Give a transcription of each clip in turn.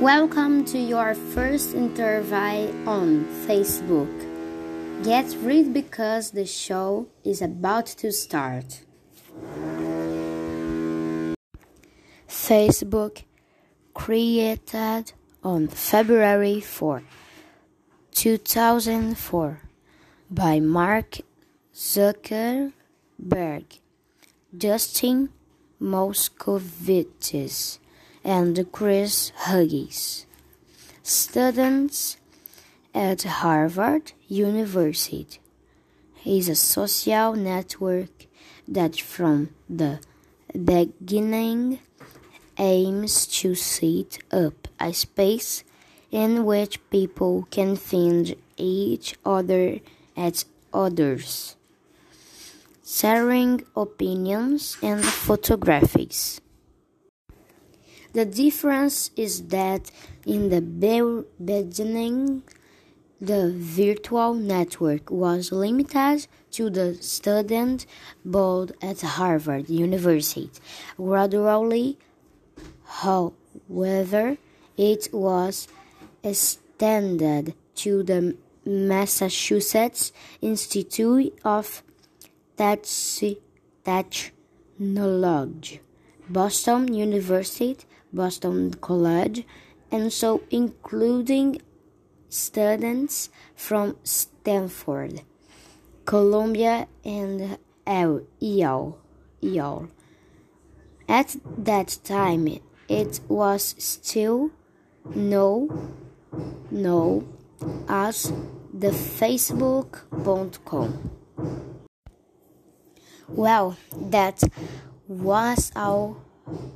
Welcome to your first interview on Facebook. Get ready because the show is about to start. Facebook created on February 4, 2004 by Mark Zuckerberg, Dustin Moskovitz, and Chris Hughes. Students at Harvard University is a social network that from the beginning aims to set up a space in which people can find each other as others sharing opinions and photographies. The difference is that in the beginning, the virtual network was limited to the student body at Harvard University. Gradually, however, it was extended to the Massachusetts Institute of Technology, Boston University, Boston College, and so including students from Stanford, Columbia, and Yale. Yale. At that time, it was still no, no, as the Facebook.com. Well, that was all,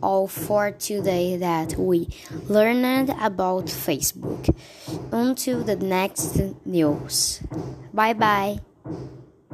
all for today that we learned about Facebook. Until the next news. Bye bye.